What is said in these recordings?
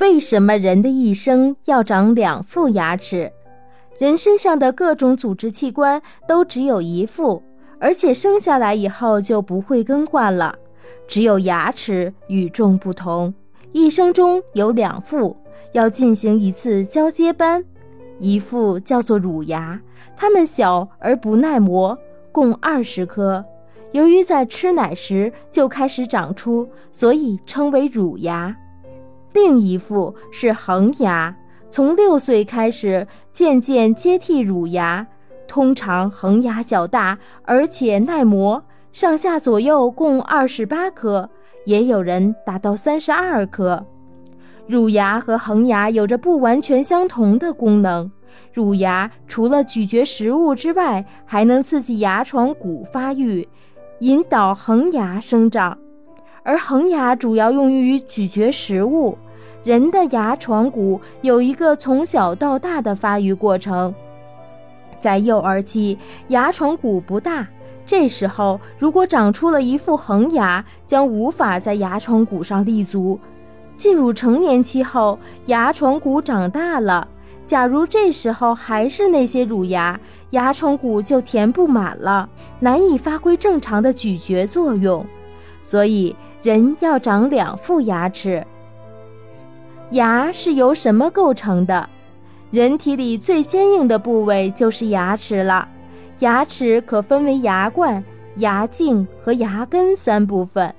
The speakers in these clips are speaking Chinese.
为什么人的一生要长两副牙齿？人身上的各种组织器官都只有一副，而且生下来以后就不会更换了。只有牙齿与众不同，一生中有两副，要进行一次交接班。一副叫做乳牙，它们小而不耐磨，共二十颗。由于在吃奶时就开始长出，所以称为乳牙。另一副是恒牙，从六岁开始渐渐接替乳牙。通常恒牙较大，而且耐磨，上下左右共二十八颗，也有人达到三十二颗。乳牙和恒牙有着不完全相同的功能。乳牙除了咀嚼食物之外，还能刺激牙床骨发育，引导恒牙生长。而恒牙主要用于咀嚼食物。人的牙床骨有一个从小到大的发育过程，在幼儿期，牙床骨不大，这时候如果长出了一副恒牙，将无法在牙床骨上立足。进入成年期后，牙床骨长大了，假如这时候还是那些乳牙，牙床骨就填不满了，难以发挥正常的咀嚼作用。所以，人要长两副牙齿。牙是由什么构成的？人体里最坚硬的部位就是牙齿了。牙齿可分为牙冠、牙颈和牙根三部分。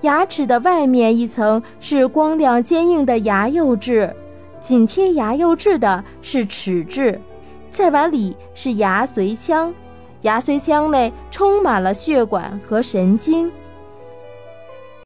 牙齿的外面一层是光亮坚硬的牙釉质，紧贴牙釉质的是齿质，再往里是牙髓腔。牙髓腔内充满了血管和神经。